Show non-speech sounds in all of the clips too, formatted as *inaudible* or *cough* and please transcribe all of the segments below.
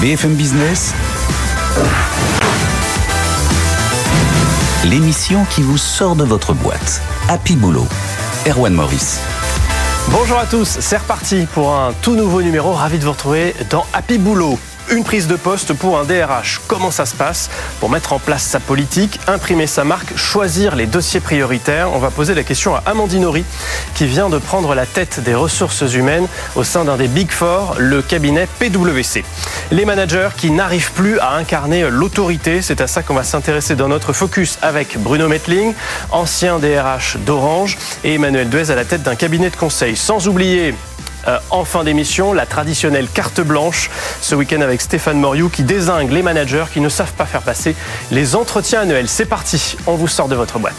BFM Business, l'émission qui vous sort de votre boîte. Happy Boulot. Erwan Maurice. Bonjour à tous, c'est reparti pour un tout nouveau numéro. Ravi de vous retrouver dans Happy Boulot une prise de poste pour un DRH. Comment ça se passe Pour mettre en place sa politique, imprimer sa marque, choisir les dossiers prioritaires. On va poser la question à Amandine Horry, qui vient de prendre la tête des ressources humaines au sein d'un des Big Four, le cabinet PwC. Les managers qui n'arrivent plus à incarner l'autorité, c'est à ça qu'on va s'intéresser dans notre focus avec Bruno Metling, ancien DRH d'Orange, et Emmanuel Duez à la tête d'un cabinet de conseil. Sans oublier euh, en fin d'émission, la traditionnelle carte blanche ce week-end avec Stéphane Moriou qui désingue les managers qui ne savent pas faire passer les entretiens annuels. C'est parti, on vous sort de votre boîte.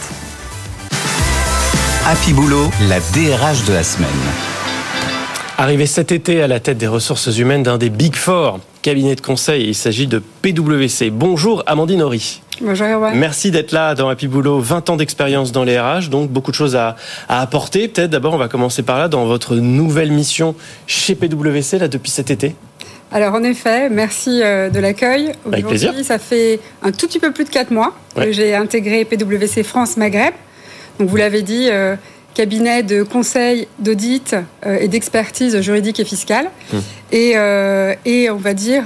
Happy Boulot, la DRH de la semaine. Arrivé cet été à la tête des ressources humaines d'un des Big Four, cabinet de conseil, il s'agit de PwC. Bonjour Amandine Horry. Bonjour Erwan. Merci d'être là dans Happy Boulot. 20 ans d'expérience dans les RH, donc beaucoup de choses à, apporter. Peut-être d'abord, on va commencer par là, dans votre nouvelle mission chez PwC, là, depuis cet été. Alors en effet, merci euh, de l'accueil. Avec plaisir. Ça fait un tout petit peu plus de 4 mois que j'ai intégré PwC France Maghreb. Donc vous l'avez dit, euh, cabinet de conseil, d'audit euh, et d'expertise juridique et fiscale. Hum. Et, et, on va dire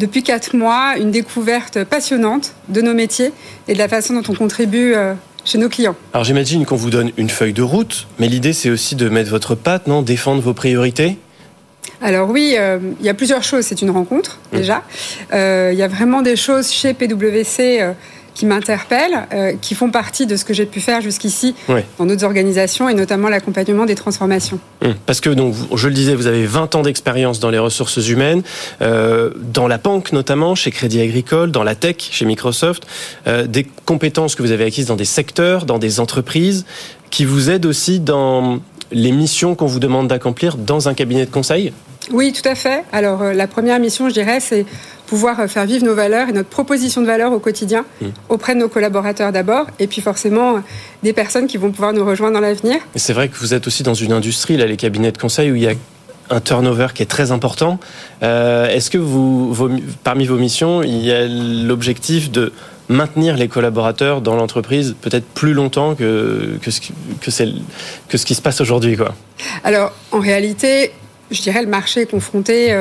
depuis quatre mois une découverte passionnante de nos métiers et de la façon dont on contribue euh, chez nos clients. Alors j'imagine qu'on vous donne une feuille de route, mais l'idée c'est aussi de mettre votre patte, non? Défendre vos priorités? Alors oui, euh, il y a plusieurs choses. C'est une rencontre mmh. déjà. Euh, il y a vraiment des choses chez PwC qui m'interpellent, euh, qui font partie de ce que j'ai pu faire jusqu'ici dans d'autres organisations et notamment l'accompagnement des transformations. Hum, parce que, donc, je le disais, vous avez 20 ans d'expérience dans les ressources humaines, euh, dans la banque notamment, chez Crédit Agricole, dans la tech, chez Microsoft, euh, des compétences que vous avez acquises dans des secteurs, dans des entreprises, qui vous aident aussi dans les missions qu'on vous demande d'accomplir dans un cabinet de conseil? Oui, tout à fait. Alors, la première mission, je dirais, c'est pouvoir euh, faire vivre nos valeurs et notre proposition de valeur au quotidien mmh. auprès de nos collaborateurs d'abord, et puis forcément euh, des personnes qui vont pouvoir nous rejoindre dans l'avenir. C'est vrai que vous êtes aussi dans une industrie, là, les cabinets de conseil, où il y a un turnover qui est très important. Euh, est-ce que vous, parmi vos missions, il y a l'objectif de maintenir les collaborateurs dans l'entreprise peut-être plus longtemps que, que, ce, que, que ce qui se passe aujourd'hui quoi? Alors, en réalité, je dirais le marché est confronté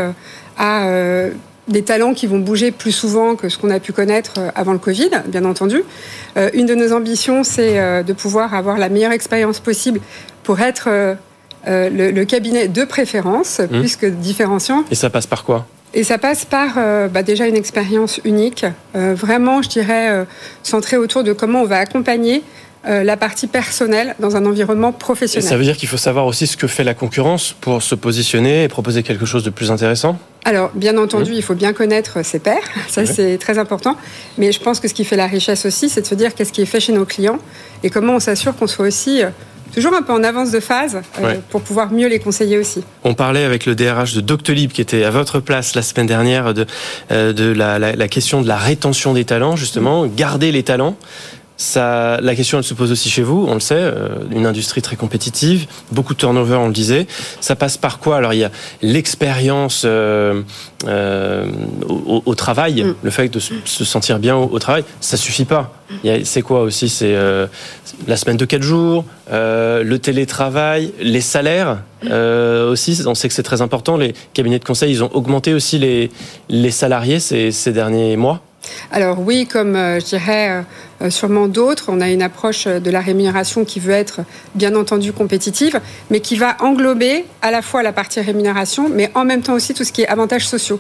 à des talents qui vont bouger plus souvent que ce qu'on a pu connaître euh, avant le Covid, bien entendu. Euh, une de nos ambitions, c'est euh, de pouvoir avoir la meilleure expérience possible pour être le, cabinet de préférence, mmh. plus que différenciant. Et ça passe par quoi? Et ça passe par bah, déjà une expérience unique, vraiment, je dirais, centrée autour de comment on va accompagner euh, la partie personnelle dans un environnement professionnel. ça veut dire qu'il faut savoir aussi ce que fait la concurrence pour se positionner et proposer quelque chose de plus intéressant? Alors, bien entendu, il faut bien connaître ses pairs, *laughs* ça c'est très important. Mais je pense que ce qui fait la richesse aussi, c'est de se dire qu'est-ce qui est fait chez nos clients et comment on s'assure qu'on soit aussi euh, toujours un peu en avance de phase euh, pour pouvoir mieux les conseiller aussi. On parlait avec le DRH de Doctolib qui était à votre place la semaine dernière de, de la, question de la rétention des talents, justement, garder les talents. Ça, la question, elle se pose aussi chez vous, on le sait, euh, une industrie très compétitive, beaucoup de turnover, on le disait. Ça passe par quoi? Alors, il y a l'expérience euh, euh, au, travail, mm. le fait de se sentir bien au, travail, ça suffit pas. C'est quoi aussi? C'est la semaine de 4 jours, le télétravail, les salaires aussi. On sait que c'est très important. Les cabinets de conseil, ils ont augmenté aussi les, les salariés ces, ces derniers mois. Alors oui, comme je dirais euh, sûrement d'autres. On a une approche de la rémunération qui veut être bien entendu compétitive, mais qui va englober à la fois la partie rémunération, mais en même temps aussi tout ce qui est avantages sociaux.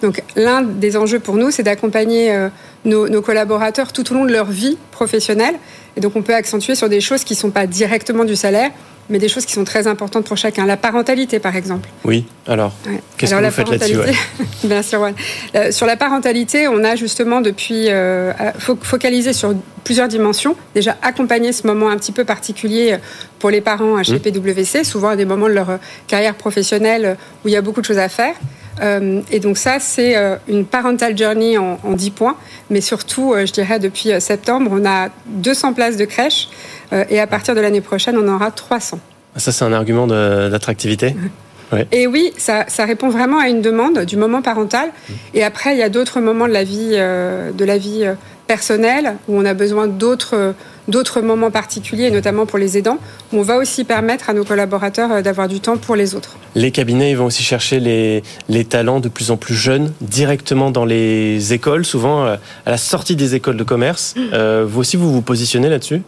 Donc l'un des enjeux pour nous, c'est d'accompagner euh, nos, nos, collaborateurs tout au long de leur vie professionnelle. Et donc on peut accentuer sur des choses qui ne sont pas directement du salaire, mais des choses qui sont très importantes pour chacun. La parentalité, par exemple. Oui, alors, qu'est-ce que vous faites là-dessus *laughs* Bien sûr, ouais. Euh, sur la parentalité, on a justement depuis euh, focalisé sur plusieurs dimensions. Déjà, accompagner ce moment un petit peu particulier pour les parents à chez mmh. PwC, souvent à des moments de leur carrière professionnelle où il y a beaucoup de choses à faire. Euh, et donc ça, c'est une parental journey en, en 10 points. Mais surtout, je dirais, depuis septembre, on a 200 places de crèche euh, et à partir de l'année prochaine, on en aura 300. Ça, c'est un argument d'attractivité Et oui, ça, ça, répond vraiment à une demande du moment parental. Mmh. Et après, il y a d'autres moments de la vie, euh, de la vie euh, personnelle où on a besoin d'autres d'autres moments particuliers, notamment pour les aidants, où on va aussi permettre à nos collaborateurs euh, d'avoir du temps pour les autres. Les cabinets vont aussi chercher les, les talents de plus en plus jeunes directement dans les écoles, souvent euh, à la sortie des écoles de commerce. Mmh. Euh, vous aussi, vous vous positionnez là-dessus?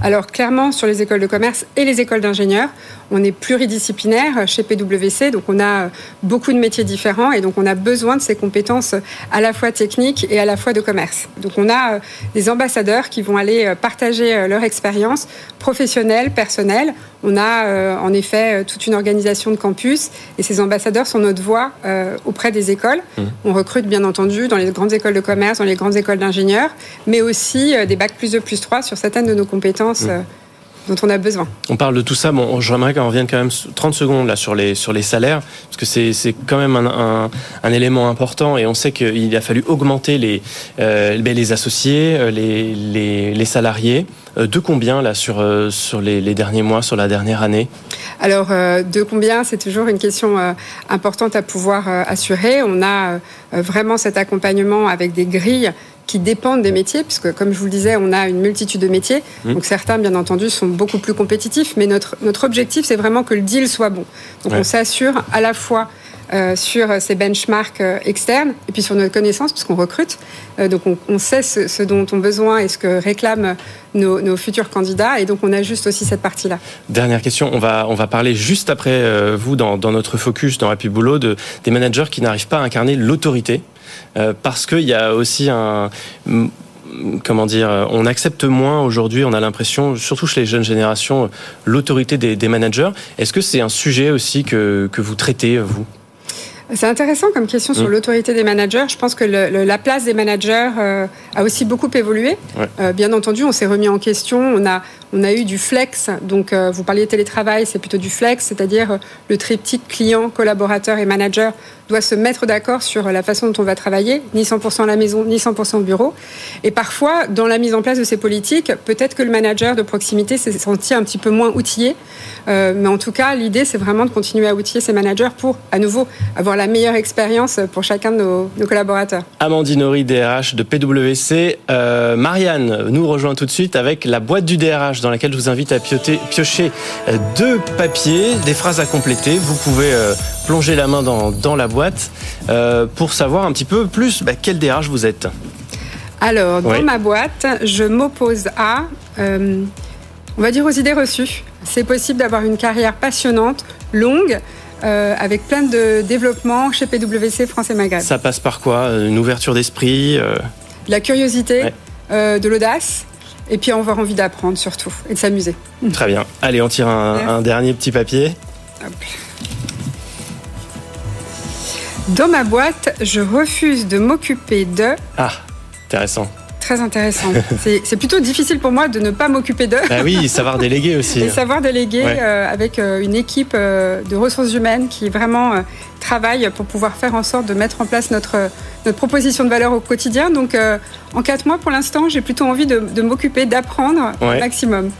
Alors clairement, sur les écoles de commerce et les écoles d'ingénieurs, on est pluridisciplinaire chez PwC, donc on a beaucoup de métiers différents et donc on a besoin de ces compétences à la fois techniques et à la fois de commerce. Donc on a des ambassadeurs qui vont aller partager leur expérience professionnelle, personnelle. On a euh, en effet toute une organisation de campus et ces ambassadeurs sont notre voix euh, auprès des écoles. Mmh. On recrute bien entendu dans les grandes écoles de commerce, dans les grandes écoles d'ingénieurs, mais aussi euh, des bacs plus 2 plus 3 sur certaines de nos compétences compétences euh, dont on a besoin. On parle de tout ça. Bon, j'aimerais qu'on revienne quand même 30 secondes là sur les sur les salaires parce que c'est quand même un, un, élément important et on sait qu'il a fallu augmenter les euh, ben, les associés, euh, les, les, les salariés. De combien là sur sur les, les, derniers mois, sur la dernière année? Alors de combien, c'est toujours une question importante à pouvoir assurer. On a vraiment cet accompagnement avec des grilles qui dépendent des métiers, puisque comme je vous le disais, on a une multitude de métiers. Mmh. Donc certains, bien entendu, sont beaucoup plus compétitifs, mais notre, notre objectif, c'est vraiment que le deal soit bon. Donc ouais. on s'assure à la fois euh, sur ces benchmarks euh, externes et puis sur notre connaissance, puisqu'on recrute. Euh, donc on, on sait ce, ce, dont on a besoin et ce que réclament nos, nos, futurs candidats, et donc on ajuste aussi cette partie-là. Dernière question, on va, on va parler juste après vous, dans, dans, notre focus, dans Happy Boulot, de, des managers qui n'arrivent pas à incarner l'autorité parce qu'il y a aussi un comment dire, on accepte moins aujourd'hui, on a l'impression, surtout chez les jeunes générations, l'autorité des, des, managers. Est-ce que c'est un sujet aussi que, que vous traitez, vous? C'est intéressant comme question sur mmh. l'autorité des managers. Je pense que le, le, la place des managers euh, a aussi beaucoup évolué. Ouais. Euh, bien entendu, on s'est remis en question. On a, on a eu du flex. Donc, euh, vous parliez de télétravail, c'est plutôt du flex, c'est-à-dire euh, le triptyque client, collaborateur et manager doit se mettre d'accord sur la façon dont on va travailler, ni 100% à la maison, ni 100% au bureau. Et parfois, dans la mise en place de ces politiques, peut-être que le manager de proximité s'est senti un petit peu moins outillé. Euh, mais en tout cas, l'idée, c'est vraiment de continuer à outiller ces managers pour, à nouveau, avoir la meilleure expérience pour chacun de nos, collaborateurs. Amandine Horry, DRH de PwC. Euh, Marianne nous rejoint tout de suite avec la boîte du DRH dans laquelle je vous invite à piocher euh, deux papiers, des phrases à compléter. Vous pouvez plonger la main dans, dans la boîte euh, pour savoir un petit peu plus bah, quel DRH vous êtes. Alors, dans oui. ma boîte, je m'oppose à, euh, on va dire, aux idées reçues. C'est possible d'avoir une carrière passionnante, longue, euh, avec plein de développement chez PwC France et Maghreb. Ça passe par quoi? Une ouverture d'esprit euh... La curiosité, ouais. euh, de l'audace, et puis avoir envie d'apprendre surtout et de s'amuser. Très bien. Allez, on tire un, un dernier petit papier. Hop. Dans ma boîte, je refuse de m'occuper de... Ah, intéressant très intéressant. *laughs* c'est plutôt difficile pour moi de ne pas m'occuper d'eux. Bah oui, *laughs* savoir déléguer aussi. Et savoir déléguer ouais. euh, avec euh, une équipe euh, de ressources humaines qui vraiment travaille pour pouvoir faire en sorte de mettre en place notre, notre proposition de valeur au quotidien. Donc en quatre mois, pour l'instant, j'ai plutôt envie de, de m'occuper, d'apprendre ouais. au maximum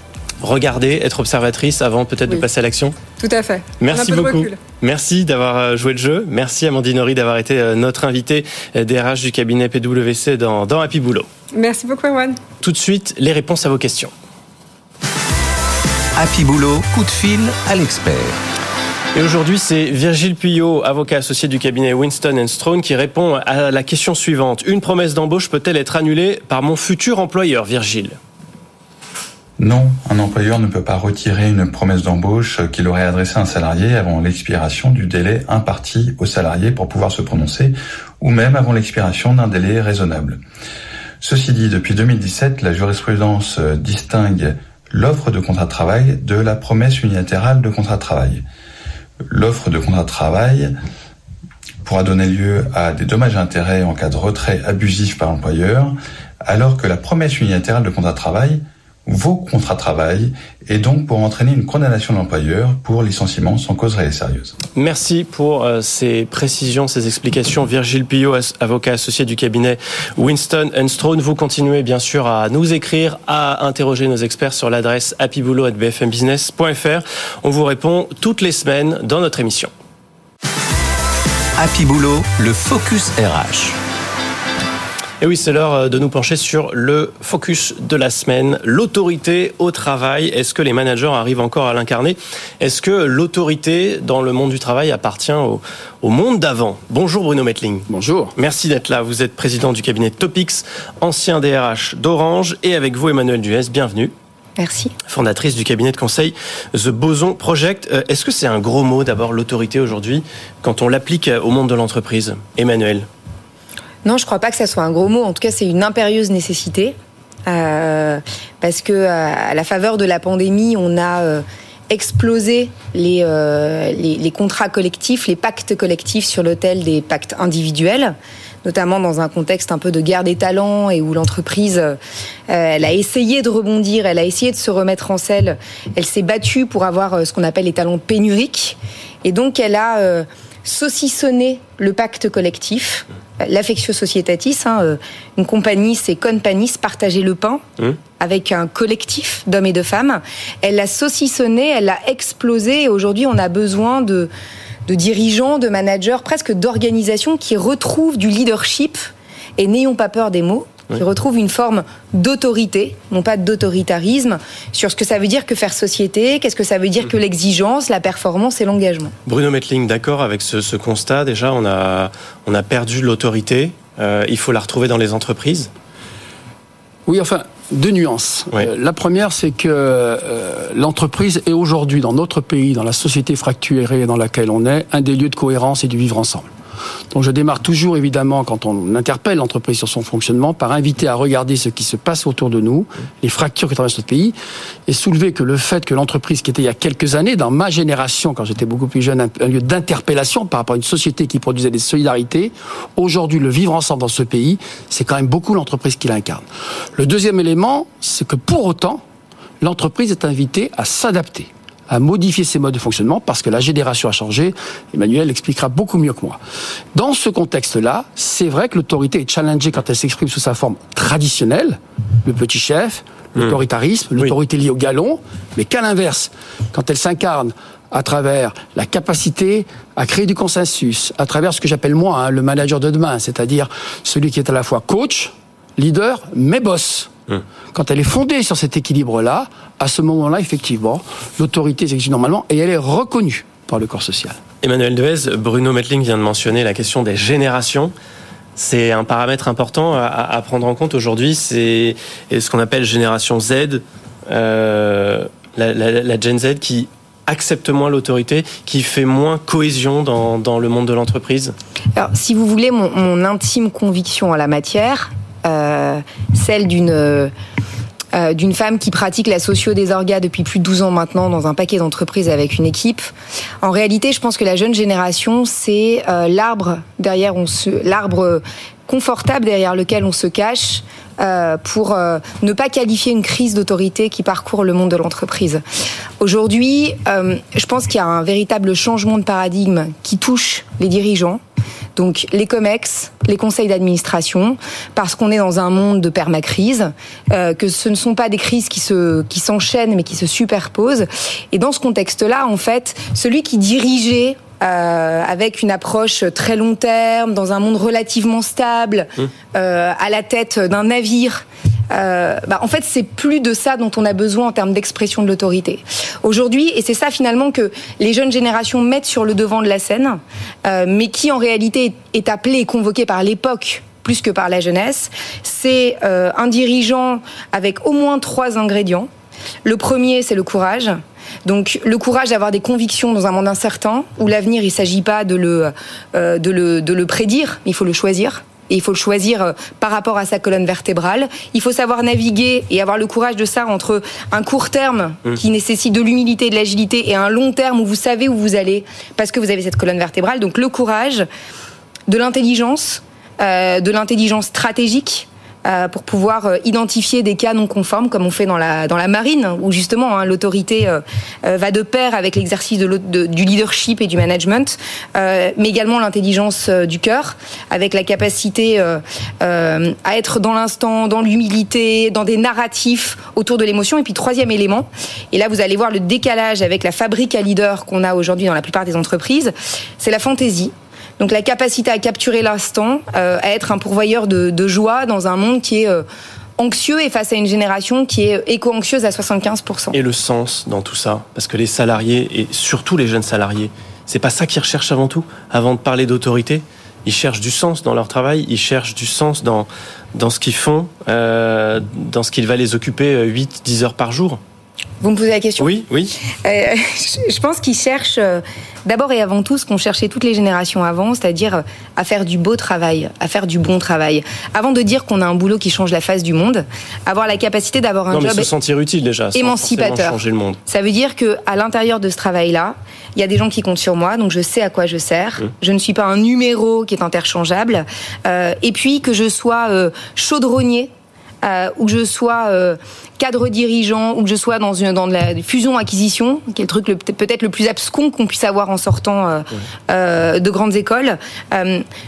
regarder, être observatrice avant peut-être oui. de passer à l'action Tout à fait. Merci beaucoup. Merci d'avoir euh, joué le jeu. Merci Amandine Horry d'avoir été euh, notre invitée DRH du cabinet PwC dans, dans Happy Boulot. Merci beaucoup Erwan. Tout de suite, les réponses à vos questions. Happy Boulot, coup de fil à l'expert. Et aujourd'hui, c'est Virgile Puyot, avocat associé du cabinet Winston Strawn, qui répond à la question suivante. Une promesse d'embauche peut-elle être annulée par mon futur employeur, Virgile? Non, un employeur ne peut pas retirer une promesse d'embauche qu'il aurait adressée à un salarié avant l'expiration du délai imparti au salarié pour pouvoir se prononcer, ou même avant l'expiration d'un délai raisonnable. Ceci dit, depuis 2017, la jurisprudence distingue l'offre de contrat de travail de la promesse unilatérale de contrat de travail. L'offre de contrat de travail pourra donner lieu à des dommages et intérêts en cas de retrait abusif par l'employeur, alors que la promesse unilatérale de contrat de travail vos contrats de travail et donc pour entraîner une condamnation de l'employeur pour licenciement sans cause réelle et sérieuse. Merci pour euh, ces précisions, ces explications. Virgile Pillot, avocat associé du cabinet Winston Strawn. Vous continuez bien sûr à nous écrire, à interroger nos experts sur l'adresse happyboulot.bfmbusiness.fr. On vous répond toutes les semaines dans notre émission. Happy Boulot, le Focus RH. Et oui, c'est l'heure euh, de nous pencher sur le focus de la semaine, l'autorité au travail. Est-ce que les managers arrivent encore à l'incarner? Est-ce que l'autorité dans le monde du travail appartient au, monde d'avant? Bonjour Bruno Metling. Bonjour. Merci d'être là. Vous êtes président du cabinet Topix, ancien DRH d'Orange, et avec vous Emmanuel Duès, bienvenue. Merci. Fondatrice du cabinet de conseil The Boson Project. Euh, est-ce que c'est un gros mot d'abord l'autorité aujourd'hui quand on l'applique au monde de l'entreprise? Emmanuel non, je ne crois pas que ça soit un gros mot. En tout cas, c'est une impérieuse nécessité. Euh, parce que à la faveur de la pandémie, on a euh, explosé euh, les, les, contrats collectifs, les pactes collectifs sur l'autel des pactes individuels, notamment dans un contexte un peu de guerre des talents et où l'entreprise, elle a essayé de rebondir, elle a essayé de se remettre en selle, elle s'est battue pour avoir ce qu'on appelle les talents pénuriques, et donc elle a saucissonné le pacte collectif l'affectio societatis. Hein, euh, une compagnie, c'est panis, partager le pain mmh. avec un collectif d'hommes et de femmes. Elle l'a saucissonné, elle l'a explosé. Et aujourd'hui, on a besoin de, de dirigeants, de managers, presque d'organisations qui retrouvent du leadership. Et n'ayons pas peur des mots qui retrouve une forme d'autorité, non pas d'autoritarisme, sur ce que ça veut dire que faire société, qu'est-ce que ça veut dire que l'exigence, la performance et l'engagement. Bruno Metling, d'accord avec ce, constat Déjà, on a, on a perdu l'autorité. Euh, il faut la retrouver dans les entreprises Oui, enfin, deux nuances. Euh, la première, c'est que euh, l'entreprise est aujourd'hui, dans notre pays, dans la société fracturée dans laquelle on est, un des lieux de cohérence et du vivre ensemble. Donc je démarre toujours évidemment quand on interpelle l'entreprise sur son fonctionnement par inviter à regarder ce qui se passe autour de nous, les fractures que traverse notre pays, et soulever que le fait que l'entreprise qui était il y a quelques années, dans ma génération, quand j'étais beaucoup plus jeune, un lieu d'interpellation par rapport à une société qui produisait des solidarités, aujourd'hui le vivre ensemble dans ce pays, c'est quand même beaucoup l'entreprise qui l'incarne. Le deuxième élément, c'est que pour autant, l'entreprise est invitée à s'adapter à modifier ses modes de fonctionnement parce que la génération a changé. Emmanuel l'expliquera beaucoup mieux que moi. Dans ce contexte-là, c'est vrai que l'autorité est challengée quand elle s'exprime sous sa forme traditionnelle, le petit chef, l'autoritarisme, hmm. l'autorité liée au galon, mais qu'à l'inverse, quand elle s'incarne à travers la capacité à créer du consensus, à travers ce que j'appelle moi hein, le manager de demain, c'est-à-dire celui qui est à la fois coach, leader, mais boss. Hmm. Quand elle est fondée sur cet équilibre-là, à ce moment-là, effectivement, l'autorité s'exerce normalement et elle est reconnue par le corps social. Emmanuel Devez, Bruno Metling vient de mentionner la question des générations. C'est un paramètre important à, prendre en compte aujourd'hui. C'est ce qu'on appelle génération Z, euh, la, Gen Z qui accepte moins l'autorité, qui fait moins cohésion dans, le monde de l'entreprise Alors, si vous voulez, mon, intime conviction en la matière, celle d'une euh, d'une femme qui pratique la socio des orgas depuis plus de 12 ans maintenant dans un paquet d'entreprises avec une équipe. En réalité, je pense que la jeune génération, c'est euh, l'arbre derrière on se l'arbre confortable derrière lequel on se cache pour ne pas qualifier une crise d'autorité qui parcourt le monde de l'entreprise. Aujourd'hui, je pense qu'il y a un véritable changement de paradigme qui touche les dirigeants donc les COMEX, les conseils d'administration, parce qu'on est dans un monde de permacrise, euh, que ce ne sont pas des crises qui se qui s'enchaînent mais qui se superposent. Et dans ce contexte-là, en fait, celui qui dirigeait euh, avec une approche très long terme, dans un monde relativement stable, mmh. euh, à la tête d'un navire. Euh, bah, en fait, c'est plus de ça dont on a besoin en termes d'expression de l'autorité. Aujourd'hui, et c'est ça finalement que les jeunes générations mettent sur le devant de la scène, euh, mais qui en réalité est appelé et convoqué par l'époque plus que par la jeunesse, c'est euh, un dirigeant avec au moins trois ingrédients. Le premier, c'est le courage. Donc le courage d'avoir des convictions dans un monde incertain où l'avenir il s'agit pas de le, euh, de le de le prédire, il faut le choisir. Et il faut le choisir euh, par rapport à sa colonne vertébrale. Il faut savoir naviguer et avoir le courage de ça entre un court terme mmh. qui nécessite de l'humilité et de l'agilité et un long terme où vous savez où vous allez parce que vous avez cette colonne vertébrale. Donc le courage, de l'intelligence, euh, de l'intelligence stratégique, euh, pour pouvoir euh, identifier des cas non conformes, comme on fait dans la marine, où justement hein, l'autorité euh, va de pair avec l'exercice du leadership et du management, mais également l'intelligence du cœur, avec la capacité à être dans l'instant, dans l'humilité, dans des narratifs autour de l'émotion. Et puis troisième élément, et là vous allez voir le décalage avec la fabrique à leader qu'on a aujourd'hui dans la plupart des entreprises, c'est la fantaisie Donc la capacité à capturer l'instant, à être un pourvoyeur de, joie dans un monde qui est anxieux et face à une génération qui est éco-anxieuse à 75%. Et le sens dans tout ça? Parce que les salariés, et surtout les jeunes salariés, c'est pas ça qu'ils recherchent avant tout, avant de parler d'autorité ils cherchent du sens dans leur travail, ils cherchent du sens dans, dans ce qu'ils font, euh, dans ce qu'il va les occuper 8-10 heures par jour? Vous me posez la question Oui, oui. Euh, je pense qu'ils cherchent euh, d'abord et avant tout ce qu'ont cherché toutes les générations avant, c'est-à-dire euh, à faire du beau travail, à faire du bon travail. Avant de dire qu'on a un boulot qui change la face du monde, avoir la capacité d'avoir un non, job mais se sentir utile déjà, émancipateur. Changer le monde. Ça veut dire que à l'intérieur de ce travail-là, il y a des gens qui comptent sur moi, donc je sais à quoi je sers. Mmh. Je ne suis pas un numéro qui est interchangeable. Euh, et puis que je sois chaudronnier euh, ou que je sois euh, cadre dirigeant, ou que je sois dans, une, dans de la fusion-acquisition, qui est le truc peut-être le plus abscon qu'on puisse avoir en sortant euh, euh de grandes écoles,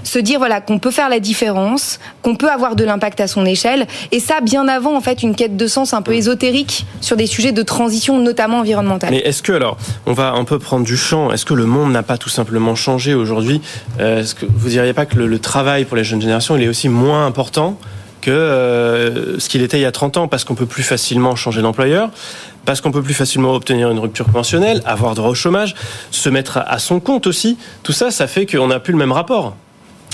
se dire voilà qu'on peut faire la différence, qu'on peut avoir de l'impact à son échelle, et ça bien avant en fait une quête de sens un peu ésotérique sur des sujets de transition, notamment environnementale. Mais est-ce que alors, on va un peu prendre du champ, est-ce que le monde n'a pas tout simplement changé aujourd'hui? Est-ce que vous diriez pas que le, le travail pour les jeunes générations il est aussi moins important que euh, ce qu'il était il y a 30 ans, parce qu'on peut plus facilement changer d'employeur, parce qu'on peut plus facilement obtenir une rupture conventionnelle, avoir droit au chômage, se mettre à son compte aussi. Tout ça, ça fait qu'on n'a plus le même rapport.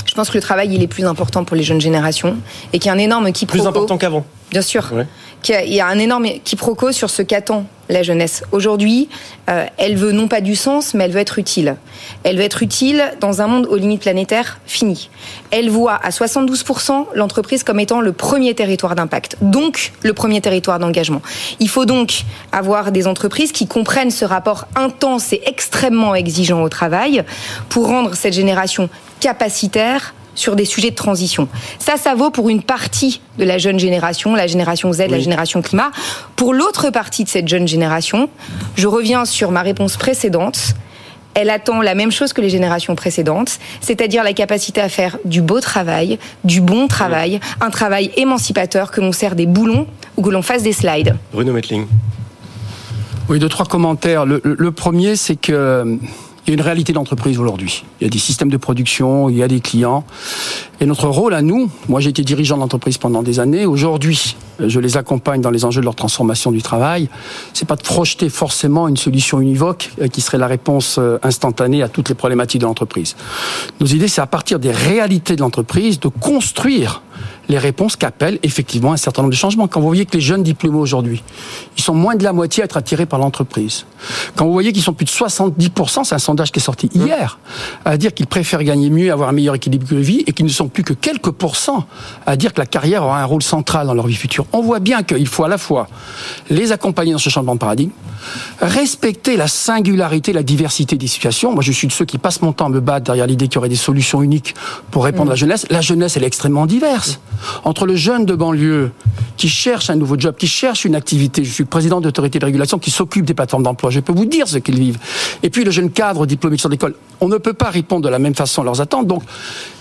Je pense que le travail, il est plus important pour les jeunes générations et qu'il y a un énorme quiproquo. Plus important qu'avant. Bien sûr. Il y a un énorme quiproquo sur ce qu'attend la jeunesse. Aujourd'hui, euh, elle veut non pas du sens, mais elle veut être utile. Elle veut être utile dans un monde aux limites planétaires fini. Elle voit à 72% l'entreprise comme étant le premier territoire d'impact, donc le premier territoire d'engagement. Il faut donc avoir des entreprises qui comprennent ce rapport intense et extrêmement exigeant au travail pour rendre cette génération capacitaire sur des sujets de transition. Ça, ça vaut pour une partie de la jeune génération, la génération Z, la génération climat. Pour l'autre partie de cette jeune génération, je reviens sur ma réponse précédente. Elle attend la même chose que les générations précédentes, c'est-à-dire la capacité à faire du beau travail, du bon travail, un travail émancipateur, que l'on sert des boulons ou que l'on fasse des slides. Bruno Metling. Oui, deux, trois commentaires. le premier, c'est que il y a une réalité d'entreprise aujourd'hui. Il y a des systèmes de production, il y a des clients. Et notre rôle à nous, moi j'ai été dirigeant d'entreprise pendant des années, aujourd'hui je les accompagne dans les enjeux de leur transformation du travail, c'est pas de projeter forcément une solution univoque euh, qui serait la réponse euh, instantanée à toutes les problématiques de l'entreprise. Nos idées, c'est à partir des réalités de l'entreprise de construire les réponses qu'appellent effectivement un certain nombre de changements. Quand vous voyez que les jeunes diplômés aujourd'hui, ils sont moins de la moitié à être attirés par l'entreprise. Quand vous voyez qu'ils sont plus de 70%, c'est un sondage qui est sorti mmh. hier, à dire qu'ils préfèrent gagner mieux, avoir un meilleur équilibre de vie, et qu'ils ne sont plus que quelques pourcents à dire que la carrière aura un rôle central dans leur vie future. On voit bien qu'il faut à la fois les accompagner dans ce changement de paradigme, respecter la singularité, la diversité des situations. Moi, je suis de ceux qui passent mon temps à me battre derrière l'idée qu'il y aurait des solutions uniques pour répondre à la mmh. jeunesse. La jeunesse, elle est extrêmement diverse entre le jeune de banlieue qui cherche un nouveau job, qui cherche une activité, je suis président d'autorité de régulation qui s'occupe des plateformes d'emploi, je peux vous dire ce qu'ils vivent. Et puis le jeune cadre diplômé sur l'école, on ne peut pas répondre de la même façon à leurs attentes. Donc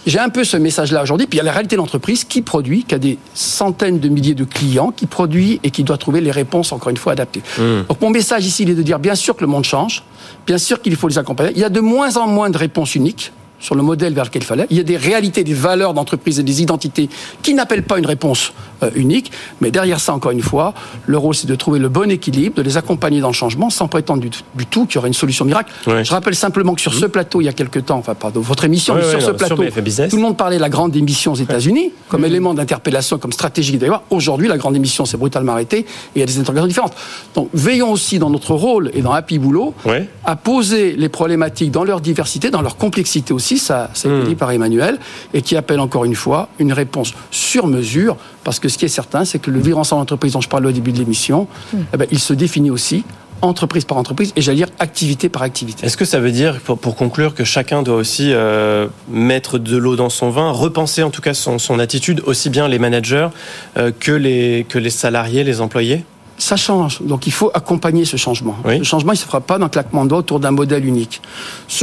j'ai un peu ce message-là aujourd'hui. Puis il y a la réalité de l'entreprise qui produit, qui a des centaines de milliers de clients, qui produit et qui doit trouver les réponses, encore une fois, adaptées. Mmh. Donc mon message ici, il est de dire, bien sûr que le monde change, bien sûr qu'il faut les accompagner. Il y a de moins en moins de réponses uniques sur le modèle vers lequel il fallait. Il y a des réalités, des valeurs d'entreprise et des identités qui n'appellent pas une réponse euh, unique. Mais derrière ça, encore une fois, le rôle, c'est de trouver le bon équilibre, de les accompagner dans le changement, sans prétendre du, tout qu'il y aurait une solution miracle. Je rappelle simplement que sur ce plateau, il y a quelques temps, enfin, pas de votre émission, mais sur ce plateau, tout le monde parlait de la grande émission aux États-Unis comme élément d'interpellation, comme stratégie d'ailleurs. Aujourd'hui, la grande émission s'est brutalement arrêtée et il y a des interrogations différentes. Donc, veillons aussi dans notre rôle et dans Happy Boulot à poser les problématiques dans leur diversité, dans leur complexité aussi ça, ça a été hmm. dit par Emmanuel, et qui appelle encore une fois une réponse sur mesure, parce que ce qui est certain, c'est que le vivre ensemble entreprise dont je parlais au début de l'émission, hmm. eh ben, il se définit aussi entreprise par entreprise et j'allais dire activité par activité. Est-ce que ça veut dire, pour, conclure, que chacun doit aussi euh, mettre de l'eau dans son vin, repenser en tout cas son, attitude, aussi bien les managers euh, que, les, que les salariés, les employés? Ça change. Donc il faut accompagner ce changement. Le changement, il ne se fera pas d'un claquement de doigts autour d'un modèle unique.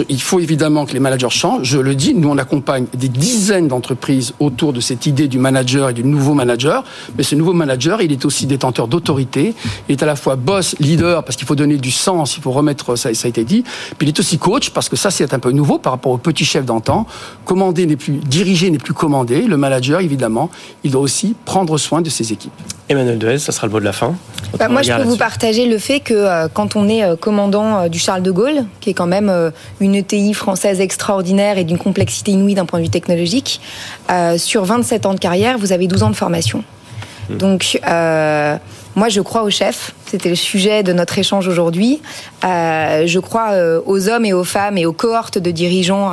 il faut évidemment que les managers changent. Je le dis, nous on accompagne des dizaines d'entreprises autour de cette idée du manager et du nouveau manager. Mais ce nouveau manager, il est aussi détenteur d'autorité. Il est à la fois boss, leader, parce qu'il faut donner du sens, il faut remettre, ça, ça a été dit. Puis il est aussi coach, parce que ça c'est un peu nouveau par rapport au petit chef d'antan. Commander n'est plus, diriger n'est plus commandé. Le manager, évidemment, il doit aussi prendre soin de ses équipes. Emmanuel Dehaze, ça sera le mot de la fin. Bah, moi, je peux vous partager le fait que euh, quand on est euh, commandant euh, du Charles de Gaulle, qui est quand même une ETI française extraordinaire et d'une complexité inouïe d'un point de vue technologique, sur 27 ans de carrière, vous avez 12 ans de formation. Hmm. Donc, moi, je crois au chef. C'était le sujet de notre échange aujourd'hui. je crois aux hommes et aux femmes et aux cohortes de dirigeants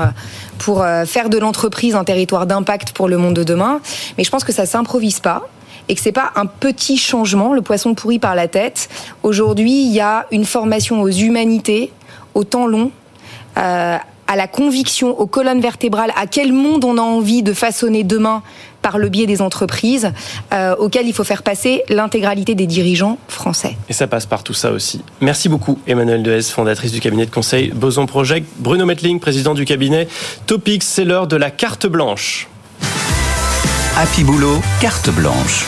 pour faire de l'entreprise un territoire d'impact pour le monde de demain. Mais je pense que ça s'improvise pas et que c'est pas un petit changement, le poisson pourri par la tête. Aujourd'hui, il y a une formation aux humanités, au temps long, euh, à la conviction, aux colonnes vertébrales, à quel monde on a envie de façonner demain par le biais des entreprises, euh, auxquelles il faut faire passer l'intégralité des dirigeants français. Et ça passe par tout ça aussi. Merci beaucoup, Emmanuel Dehez, fondatrice du cabinet de conseil Boson Project, Bruno Metling, président du cabinet Topics, c'est l'heure de la carte blanche. Happy Boulot, carte blanche.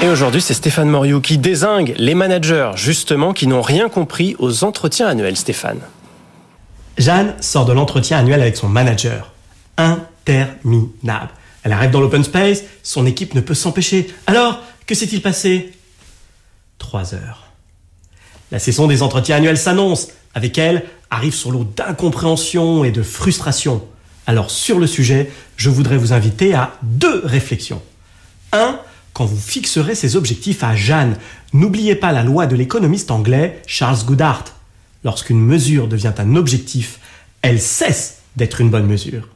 Et aujourd'hui, c'est Stéphane Moriou qui désingue les managers, justement, qui n'ont rien compris aux entretiens annuels. Stéphane. Jeanne sort de l'entretien annuel avec son manager. Interminable. Elle arrive dans l'open space, son équipe ne peut s'empêcher. Alors, que s'est-il passé? Trois heures. La saison des entretiens annuels s'annonce. Avec elle arrive son lot d'incompréhension et de frustration. Alors sur le sujet, je voudrais vous inviter à deux réflexions. Un, quand vous fixerez ces objectifs à Jeanne, n'oubliez pas la loi de l'économiste anglais Charles Goodhart. Lorsqu'une mesure devient un objectif, elle cesse d'être une bonne mesure.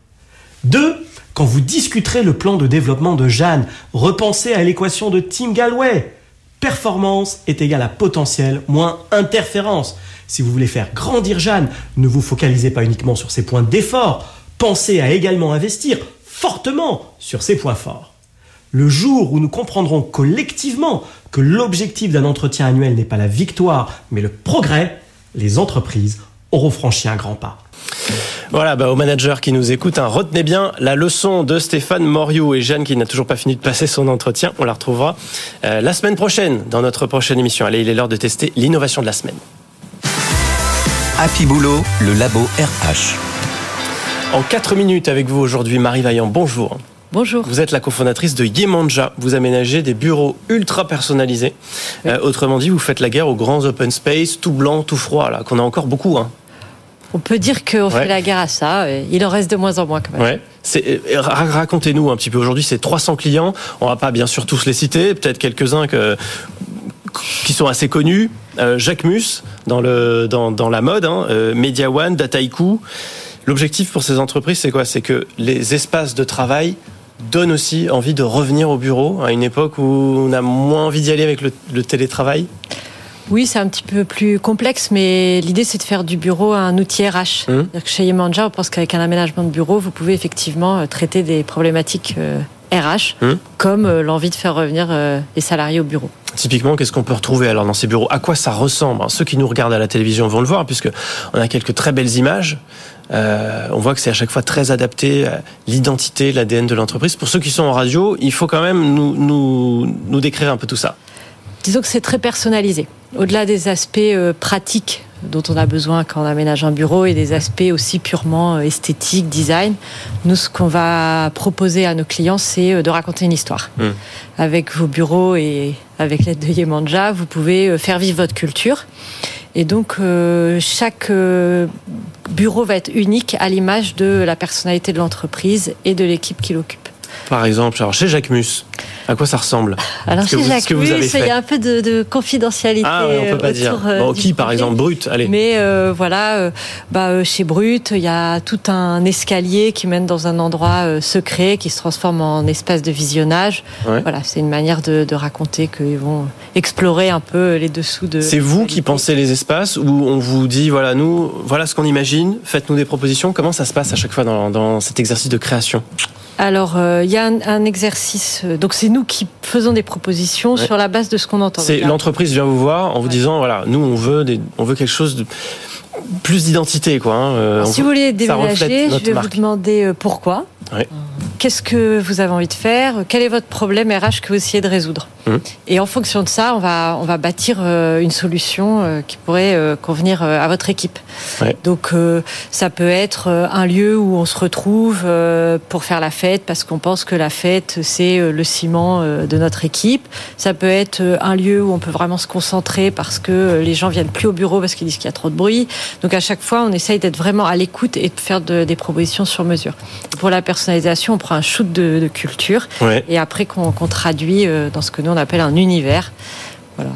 Deux, quand vous discuterez le plan de développement de Jeanne, repensez à l'équation de Tim Galway. Performance est égale à potentiel moins interférence. Si vous voulez faire grandir Jeanne, ne vous focalisez pas uniquement sur ses points d'effort, pensez à également investir fortement sur ses points forts. Le jour où nous comprendrons collectivement que l'objectif d'un entretien annuel n'est pas la victoire, mais le progrès, les entreprises auront franchi un grand pas. Voilà, bah, aux managers qui nous écoutent, hein, retenez bien la leçon de Stéphane Moriou et Jeanne qui n'a toujours pas fini de passer son entretien. On la retrouvera euh, la semaine prochaine dans notre prochaine émission. Allez, il est l'heure de tester l'innovation de la semaine. Happy Boulot, le labo RH. En 4 minutes avec vous aujourd'hui, Marie Vaillant, bonjour. Bonjour. Vous êtes la cofondatrice de Yemanja. Vous aménagez des bureaux ultra personnalisés. Euh, autrement dit, vous faites la guerre aux grands open space, tout blanc, tout froid, là, qu'on a encore beaucoup. Hein. On peut dire qu'on fait la guerre à ça. Il en reste de moins en moins quand même. Ouais. Euh, racontez-nous un petit peu. Aujourd'hui, c'est 300 clients. On va pas bien sûr tous les citer. Peut-être quelques-uns que qui sont assez connus. Euh, Jacques Mus dans, le, dans, dans la mode, hein, Media One, Dataiku. L'objectif pour ces entreprises, c'est quoi? C'est que les espaces de travail donnent aussi envie de revenir au bureau à une époque où on a moins envie d'y aller avec le, télétravail? Oui, c'est un petit peu plus complexe, mais l'idée c'est de faire du bureau un outil RH. Hum. Chez Yemanja, on pense qu'avec un aménagement de bureau, vous pouvez effectivement euh, traiter des problématiques RH, euh, hum. comme euh, l'envie de faire revenir les salariés au bureau. Typiquement, qu'est-ce qu'on peut retrouver alors dans ces bureaux? À quoi ça ressemble? Ceux qui nous regardent à la télévision vont le voir, puisque on a quelques très belles images. Euh, on voit que c'est à chaque fois très adapté à l'identité, l'ADN de l'entreprise. Pour ceux qui sont en radio, il faut quand même nous, nous, nous décrire un peu tout ça. Disons que c'est très personnalisé. Au-delà des aspects euh, pratiques dont on a besoin quand on aménage un bureau et des aspects aussi purement euh, esthétiques, design, nous, ce qu'on va proposer à nos clients, c'est de raconter une histoire. Hmm. Avec vos bureaux et avec l'aide de Yemanja, vous pouvez faire vivre votre culture. Et donc, chaque bureau va être unique à l'image de la personnalité de l'entreprise et de l'équipe qui l'occupe. Par exemple, alors chez Jacques Mus, à quoi ça ressemble Alors chez Jacques il y a un peu de, confidentialité. Ah on peut pas dire. Euh, qui, par exemple, Brut, allez. Mais euh, voilà, euh, bah, chez Brut, il y a tout un escalier qui mène dans un endroit secret qui se transforme en espace de visionnage. Voilà, c'est une manière de, raconter qu'ils vont explorer un peu les dessous de. C'est vous qui pensez les espaces où on vous dit voilà nous voilà ce qu'on imagine, faites-nous des propositions. Comment ça se passe à chaque fois dans, dans cet exercice de création? Alors, euh, il y a un, exercice. Euh, donc, c'est nous qui faisons des propositions sur la base de ce qu'on entend. C'est l'entreprise vient vous voir en vous disant voilà, nous on veut on veut quelque chose de plus d'identité quoi. Hein, euh, si vous voulez déménager, je vais vous demander pourquoi. Qu'est-ce que vous avez envie de faire? Quel est votre problème RH que vous essayez de résoudre? Mmh. Et en fonction de ça, on va, on va bâtir euh, une solution euh, qui pourrait euh, convenir à votre équipe. Donc, ça peut être un lieu où on se retrouve pour faire la fête parce qu'on pense que la fête, c'est le ciment de notre équipe. Ça peut être un lieu où on peut vraiment se concentrer parce que les gens viennent plus au bureau parce qu'ils disent qu'il y a trop de bruit. Donc, à chaque fois, on essaye d'être vraiment à l'écoute et de faire des propositions sur mesure. Pour la personnalisation, on prend un shoot de, culture et après qu'on traduit dans ce que nous on appelle un univers. Voilà.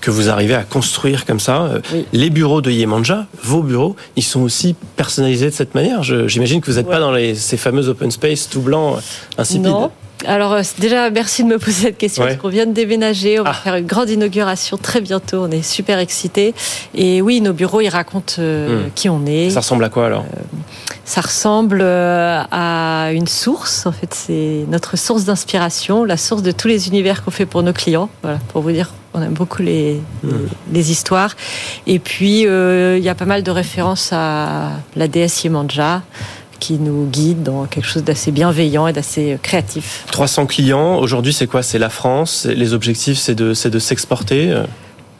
Que vous arrivez à construire comme ça. Euh, les bureaux de Yemanja, vos bureaux, ils sont aussi personnalisés de cette manière. J'imagine que vous n'êtes pas dans les, ces fameux open space tout blanc, euh, insipides. Non. Alors déjà, merci de me poser cette question parce qu'on vient de déménager, on va ah. faire une grande inauguration très bientôt, on est super excités. Et oui, nos bureaux, ils racontent hmm. qui on est. Ça ressemble à quoi alors? Ça ressemble euh, à une source. En fait, c'est notre source d'inspiration, la source de tous les univers qu'on fait pour nos clients. Voilà, pour vous dire, on aime beaucoup les, les, hmm. histoires. Et puis, euh, il y a pas mal de références à la déesse Yemanja qui nous guide dans quelque chose d'assez bienveillant et d'assez créatif. 300 clients, aujourd'hui c'est quoi? C'est la France, les objectifs c'est de, de s'exporter euh?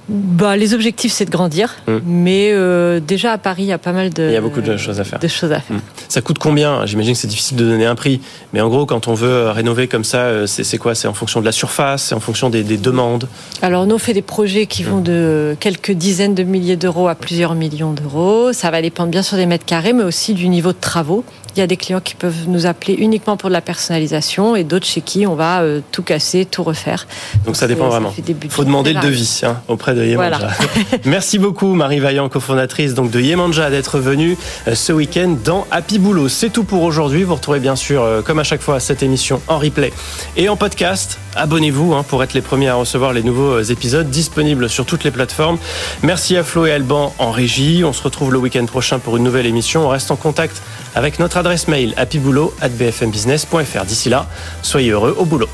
Bah, les objectifs, c'est de grandir, hum. mais euh, déjà à Paris, il y a pas mal de. Il y a beaucoup de choses à faire. De choses à faire. Hum. Ça coûte combien? J'imagine que c'est difficile de donner un prix, mais en gros, quand on veut euh, rénover comme ça, euh, c'est quoi? C'est en fonction de la surface, c'est en fonction des, demandes. Alors, nous, on fait des projets qui vont hum. de quelques dizaines de milliers d'euros à plusieurs millions d'euros. Ça va dépendre bien sûr des mètres carrés, mais aussi du niveau de travaux. Il y a des clients qui peuvent nous appeler uniquement pour de la personnalisation et d'autres chez qui on va tout casser, tout refaire. Donc, ça dépend vraiment. Il faut demander le devis hein, auprès de Yemanja. *laughs* Merci beaucoup Marie Vaillant, cofondatrice donc de Yemanja, d'être venue euh, ce week-end dans Happy Boulot. C'est tout pour aujourd'hui. Vous retrouvez bien sûr, euh, comme à chaque fois, cette émission en replay et en podcast. Abonnez-vous hein, pour être les premiers à recevoir les nouveaux euh, épisodes disponibles sur toutes les plateformes. Merci à Flo et Alban en régie. On se retrouve le week-end prochain pour une nouvelle émission. On reste en contact avec notre adresse mail happyboulot@bfmbusiness.fr. D'ici là, soyez heureux au boulot.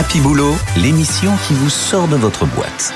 Happy Boulot, l'émission qui vous sort de votre boîte.